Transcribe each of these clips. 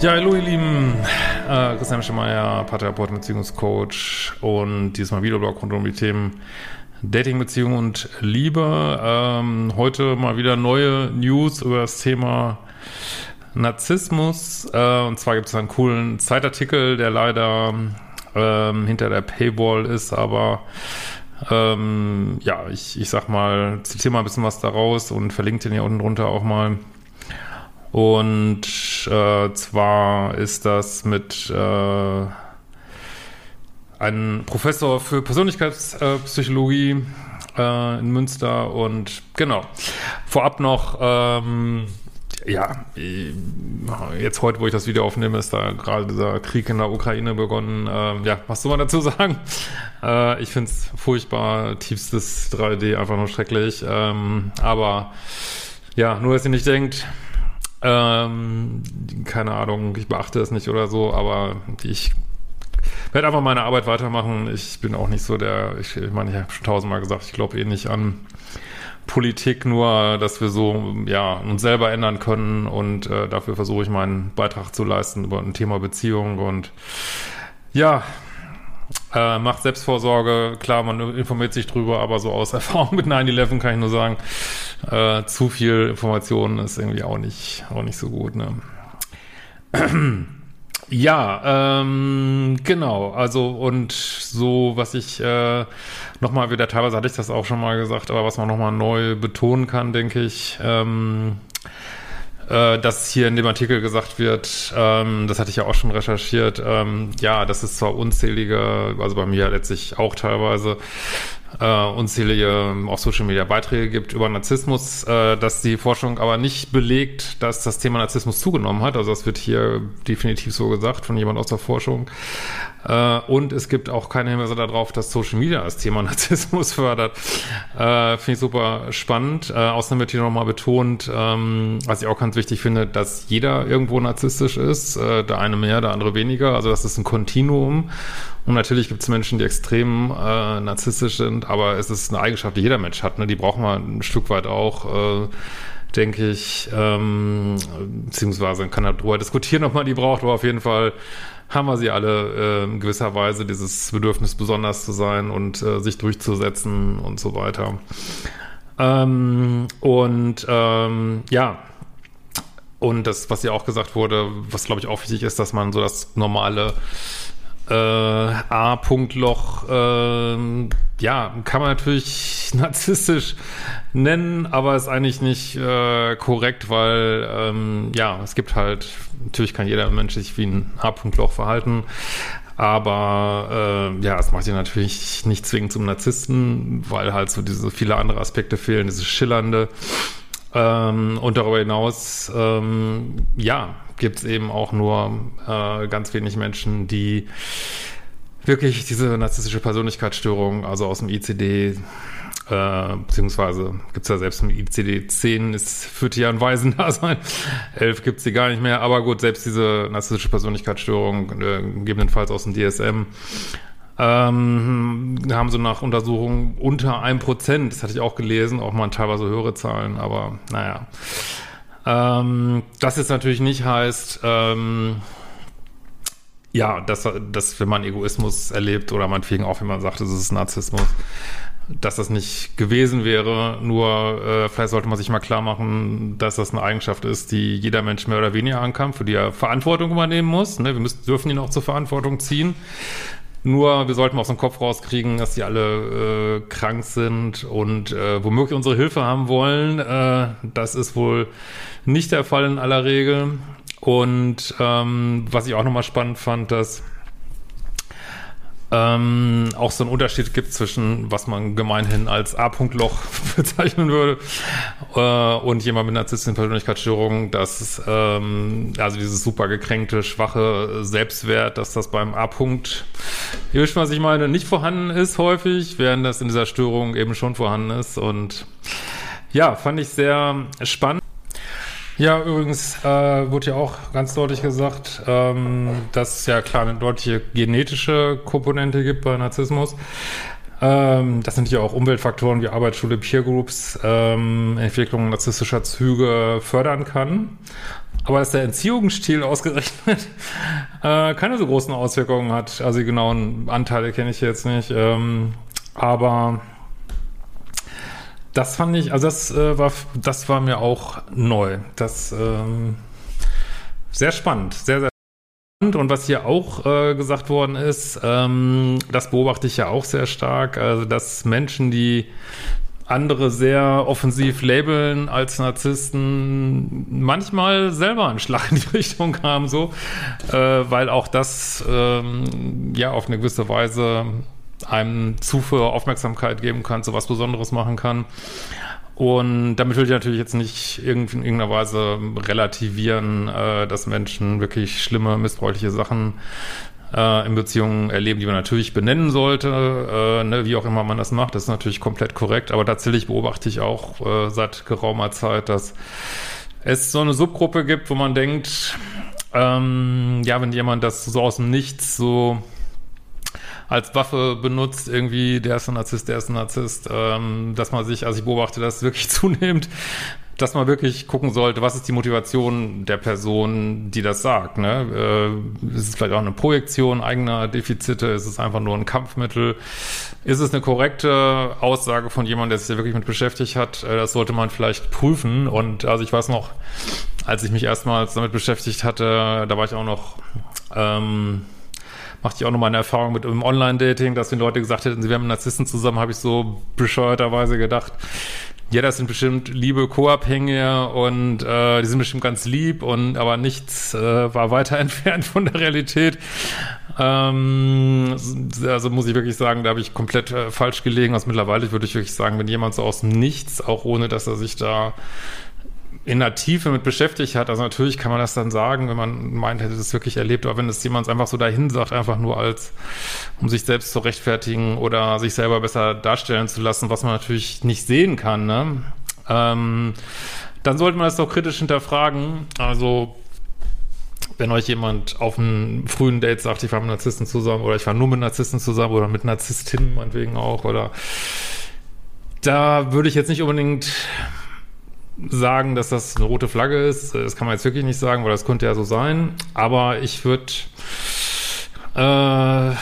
Ja, hallo ihr Lieben, äh, Christian Schemeier, Paartherapeut, Beziehungscoach und dieses Mal Videoblog rund um die Themen Dating, Beziehung und Liebe. Ähm, heute mal wieder neue News über das Thema Narzissmus. Äh, und zwar gibt es einen coolen Zeitartikel, der leider ähm, hinter der Paywall ist, aber ähm, ja, ich, ich sag mal, zitiere mal ein bisschen was daraus und verlinke den hier unten drunter auch mal. Und äh, zwar ist das mit äh, einem Professor für Persönlichkeitspsychologie äh, in Münster und genau. Vorab noch, ähm, ja, jetzt heute, wo ich das Video aufnehme, ist da gerade dieser Krieg in der Ukraine begonnen. Ähm, ja, was soll man dazu sagen? Äh, ich finde es furchtbar, tiefstes 3D, einfach nur schrecklich. Ähm, aber ja, nur dass ihr nicht denkt, ähm, keine Ahnung, ich beachte es nicht oder so, aber ich werde einfach meine Arbeit weitermachen. Ich bin auch nicht so der, ich, ich meine, ich habe schon tausendmal gesagt, ich glaube eh nicht an Politik, nur dass wir so ja uns selber ändern können und äh, dafür versuche ich meinen Beitrag zu leisten über ein Thema Beziehung und ja, äh, macht Selbstvorsorge, klar, man informiert sich drüber, aber so aus Erfahrung mit 9-11 kann ich nur sagen, äh, zu viel Information ist irgendwie auch nicht, auch nicht so gut, ne? Ja, ähm, genau. Also und so, was ich äh, nochmal wieder, teilweise hatte ich das auch schon mal gesagt, aber was man nochmal neu betonen kann, denke ich, ähm, äh, dass hier in dem Artikel gesagt wird, ähm, das hatte ich ja auch schon recherchiert, ähm, ja, das ist zwar unzählige, also bei mir letztlich auch teilweise, äh, unzählige ähm, auf Social Media Beiträge gibt über Narzissmus, äh, dass die Forschung aber nicht belegt, dass das Thema Narzissmus zugenommen hat. Also das wird hier definitiv so gesagt von jemand aus der Forschung. Äh, und es gibt auch keine Hinweise darauf, dass Social Media das Thema Narzissmus fördert. Äh, finde ich super spannend. Äh, außerdem wird hier nochmal betont, ähm, was ich auch ganz wichtig finde, dass jeder irgendwo narzisstisch ist. Der eine mehr, der andere weniger. Also das ist ein Kontinuum. Und natürlich gibt es Menschen, die extrem äh, narzisstisch sind, aber es ist eine Eigenschaft, die jeder Mensch hat. Ne? Die braucht man ein Stück weit auch. Äh, denke ich, ähm, beziehungsweise kann darüber diskutieren, ob man die braucht, aber auf jeden Fall haben wir sie alle äh, in gewisser Weise, dieses Bedürfnis besonders zu sein und äh, sich durchzusetzen und so weiter. Ähm, und ähm, ja, und das, was ja auch gesagt wurde, was glaube ich auch wichtig ist, dass man so das normale äh, A-Punktloch, äh, ja, kann man natürlich narzisstisch nennen, aber ist eigentlich nicht äh, korrekt, weil ähm, ja, es gibt halt, natürlich kann jeder Mensch sich wie ein A-Punktloch verhalten, aber äh, ja, es macht ihn natürlich nicht zwingend zum Narzissten, weil halt so diese viele andere Aspekte fehlen, dieses Schillernde. Ähm, und darüber hinaus, ähm, ja, gibt es eben auch nur äh, ganz wenig Menschen, die wirklich diese narzisstische Persönlichkeitsstörung, also aus dem ICD, äh, beziehungsweise gibt es ja selbst im ICD-10, ist führt hier ein Waisendasein, 11 gibt es die gar nicht mehr, aber gut, selbst diese narzisstische Persönlichkeitsstörung, äh, gegebenenfalls aus dem DSM, ähm, haben so nach Untersuchungen unter einem Prozent, das hatte ich auch gelesen, auch mal teilweise höhere Zahlen, aber naja. Ähm, das jetzt natürlich nicht heißt, ähm, ja, dass, dass wenn man Egoismus erlebt oder meinetwegen auch, wenn man sagt, es ist Narzissmus, dass das nicht gewesen wäre. Nur äh, vielleicht sollte man sich mal klar machen, dass das eine Eigenschaft ist, die jeder Mensch mehr oder weniger ankam, für die er Verantwortung übernehmen muss. Ne? Wir müssen, dürfen ihn auch zur Verantwortung ziehen. Nur wir sollten aus dem Kopf rauskriegen, dass die alle äh, krank sind und äh, womöglich unsere Hilfe haben wollen. Äh, das ist wohl nicht der Fall in aller Regel. Und ähm, was ich auch nochmal spannend fand, dass ähm, auch so einen Unterschied gibt zwischen, was man gemeinhin als A-Punkt-Loch bezeichnen würde äh, und jemand mit narzisstischen Persönlichkeitsstörungen, dass ähm, also dieses super gekränkte, schwache Selbstwert, dass das beim A-Punkt, ihr wisst, was ich meine, nicht vorhanden ist häufig, während das in dieser Störung eben schon vorhanden ist und ja, fand ich sehr spannend. Ja, übrigens äh, wurde ja auch ganz deutlich gesagt, ähm, dass es ja klar eine deutliche genetische Komponente gibt bei Narzissmus. Ähm, das sind ja auch Umweltfaktoren wie Arbeitsschule, Peer Groups, ähm, Entwicklung narzisstischer Züge fördern kann. Aber dass der Entziehungsstil ausgerechnet äh, keine so großen Auswirkungen hat. Also die genauen Anteile kenne ich jetzt nicht. Ähm, aber das fand ich, also das äh, war, das war mir auch neu. Das ähm, sehr spannend, sehr, sehr spannend. Und was hier auch äh, gesagt worden ist, ähm, das beobachte ich ja auch sehr stark, also dass Menschen, die andere sehr offensiv labeln als Narzissten, manchmal selber einen Schlag in die Richtung haben, so, äh, weil auch das ähm, ja auf eine gewisse Weise einem Zufuhr Aufmerksamkeit geben kann, so was Besonderes machen kann. Und damit will ich natürlich jetzt nicht in irgendeiner Weise relativieren, äh, dass Menschen wirklich schlimme, missbräuchliche Sachen äh, in Beziehungen erleben, die man natürlich benennen sollte, äh, ne, wie auch immer man das macht, das ist natürlich komplett korrekt, aber tatsächlich beobachte ich auch äh, seit geraumer Zeit, dass es so eine Subgruppe gibt, wo man denkt, ähm, ja, wenn jemand das so aus dem Nichts so als Waffe benutzt, irgendwie, der ist ein Narzisst, der ist ein Narzisst, ähm, dass man sich, also ich beobachte das wirklich zunehmend, dass man wirklich gucken sollte, was ist die Motivation der Person, die das sagt. Ne? Äh, ist es vielleicht auch eine Projektion eigener Defizite? Ist es einfach nur ein Kampfmittel? Ist es eine korrekte Aussage von jemandem, der sich da wirklich mit beschäftigt hat? Äh, das sollte man vielleicht prüfen. Und also ich weiß noch, als ich mich erstmals damit beschäftigt hatte, da war ich auch noch ähm, machte ich auch nochmal eine Erfahrung mit einem Online-Dating, dass wenn Leute gesagt hätten, sie wären mit Narzissten zusammen, habe ich so bescheuerterweise gedacht, ja, das sind bestimmt liebe Co-Abhängige und äh, die sind bestimmt ganz lieb und aber nichts äh, war weiter entfernt von der Realität. Ähm, also muss ich wirklich sagen, da habe ich komplett äh, falsch gelegen. Also mittlerweile würde ich wirklich sagen, wenn jemand so aus dem Nichts, auch ohne dass er sich da in der Tiefe mit beschäftigt hat. Also natürlich kann man das dann sagen, wenn man meint, hätte das wirklich erlebt, aber wenn es jemand einfach so dahin sagt, einfach nur als, um sich selbst zu rechtfertigen oder sich selber besser darstellen zu lassen, was man natürlich nicht sehen kann, ne? ähm, dann sollte man das doch kritisch hinterfragen. Also wenn euch jemand auf einem frühen Date sagt, ich war mit Narzissten zusammen oder ich war nur mit Narzissten zusammen oder mit Narzisstinnen meinetwegen auch oder da würde ich jetzt nicht unbedingt sagen, dass das eine rote Flagge ist. Das kann man jetzt wirklich nicht sagen, weil das könnte ja so sein. Aber ich würde äh,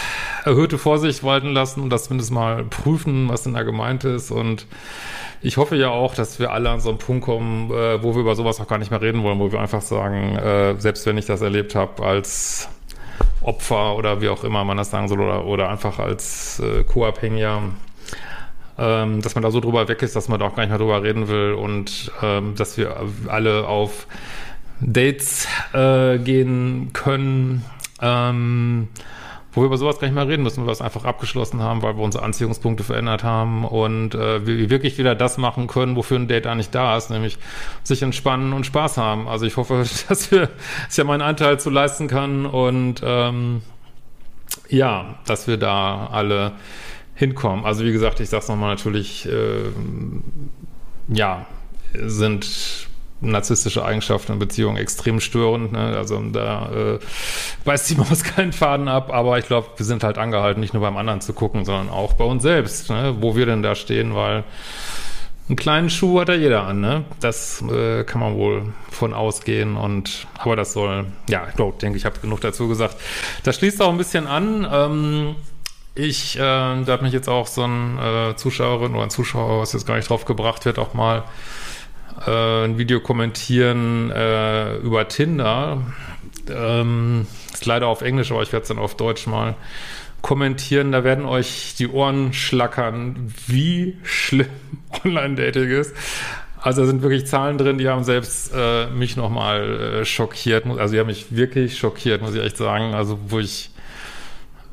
erhöhte Vorsicht walten lassen und das zumindest mal prüfen, was denn da gemeint ist. Und ich hoffe ja auch, dass wir alle an so einen Punkt kommen, äh, wo wir über sowas auch gar nicht mehr reden wollen, wo wir einfach sagen, äh, selbst wenn ich das erlebt habe als Opfer oder wie auch immer man das sagen soll oder, oder einfach als äh, Co-Abhängiger, ähm, dass man da so drüber weg ist, dass man da auch gar nicht mehr drüber reden will und ähm, dass wir alle auf Dates äh, gehen können, ähm, wo wir über sowas gar nicht mehr reden müssen, weil wir es einfach abgeschlossen haben, weil wir unsere Anziehungspunkte verändert haben und äh, wir wirklich wieder das machen können, wofür ein Date eigentlich da ist, nämlich sich entspannen und Spaß haben. Also ich hoffe, dass wir, dass ja meinen Anteil zu leisten kann und ähm, ja, dass wir da alle hinkommen. Also wie gesagt, ich sag's nochmal, natürlich, äh, ja, sind narzisstische Eigenschaften in Beziehungen extrem störend. Ne? Also da äh, beißt die Maus keinen Faden ab, aber ich glaube, wir sind halt angehalten, nicht nur beim anderen zu gucken, sondern auch bei uns selbst, ne? wo wir denn da stehen, weil einen kleinen Schuh hat ja jeder an, ne? Das äh, kann man wohl von ausgehen und aber das soll, ja, ich glaube, denke ich, habe genug dazu gesagt. Das schließt auch ein bisschen an. Ähm, ich, äh, da hat mich jetzt auch so ein äh, Zuschauerin oder ein Zuschauer, was jetzt gar nicht drauf gebracht wird, auch mal äh, ein Video kommentieren äh, über Tinder. Ähm, ist leider auf Englisch, aber ich werde es dann auf Deutsch mal kommentieren, da werden euch die Ohren schlackern, wie schlimm Online-Dating ist. Also da sind wirklich Zahlen drin, die haben selbst äh, mich nochmal äh, schockiert. Also die haben mich wirklich schockiert, muss ich echt sagen. Also wo ich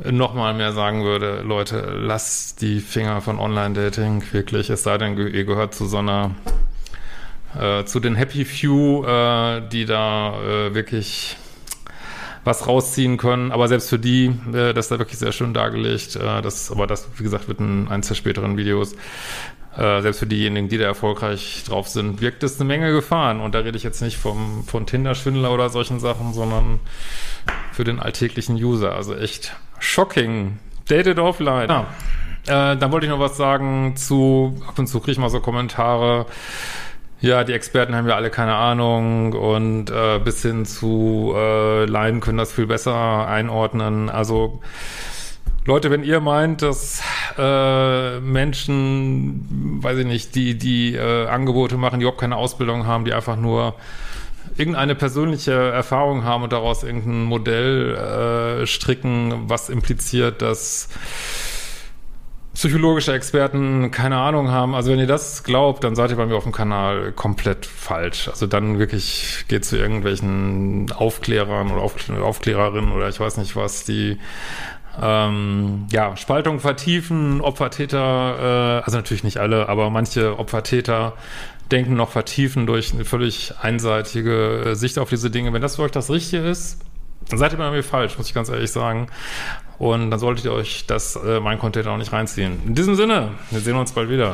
nochmal mehr sagen würde, Leute, lasst die Finger von Online-Dating wirklich, es sei denn, ihr gehört zu so einer, äh, zu den Happy Few, äh, die da äh, wirklich was rausziehen können. Aber selbst für die, äh, das ist da wirklich sehr schön dargelegt. Äh, das, aber das, wie gesagt, wird in eins der späteren Videos. Äh, selbst für diejenigen, die da erfolgreich drauf sind, wirkt es eine Menge Gefahren. Und da rede ich jetzt nicht vom, von Tinder-Schwindler oder solchen Sachen, sondern für den alltäglichen User. Also echt shocking. Dated offline. Ja. Äh, dann wollte ich noch was sagen zu, ab und zu kriege ich mal so Kommentare, ja, die Experten haben ja alle keine Ahnung und äh, bis hin zu äh, Laien können das viel besser einordnen. Also Leute, wenn ihr meint, dass äh, Menschen, weiß ich nicht, die die äh, Angebote machen, die überhaupt keine Ausbildung haben, die einfach nur irgendeine persönliche Erfahrung haben und daraus irgendein Modell äh, stricken, was impliziert, dass psychologische Experten keine Ahnung haben. Also wenn ihr das glaubt, dann seid ihr bei mir auf dem Kanal komplett falsch. Also dann wirklich geht zu irgendwelchen Aufklärern oder Aufklärerinnen oder ich weiß nicht was, die ähm, ja, Spaltung vertiefen, Opfertäter, äh, also natürlich nicht alle, aber manche Opfertäter denken noch vertiefen durch eine völlig einseitige Sicht auf diese Dinge. Wenn das für euch das Richtige ist, dann seid ihr bei mir falsch, muss ich ganz ehrlich sagen. Und dann solltet ihr euch das, äh, mein Content auch nicht reinziehen. In diesem Sinne, wir sehen uns bald wieder.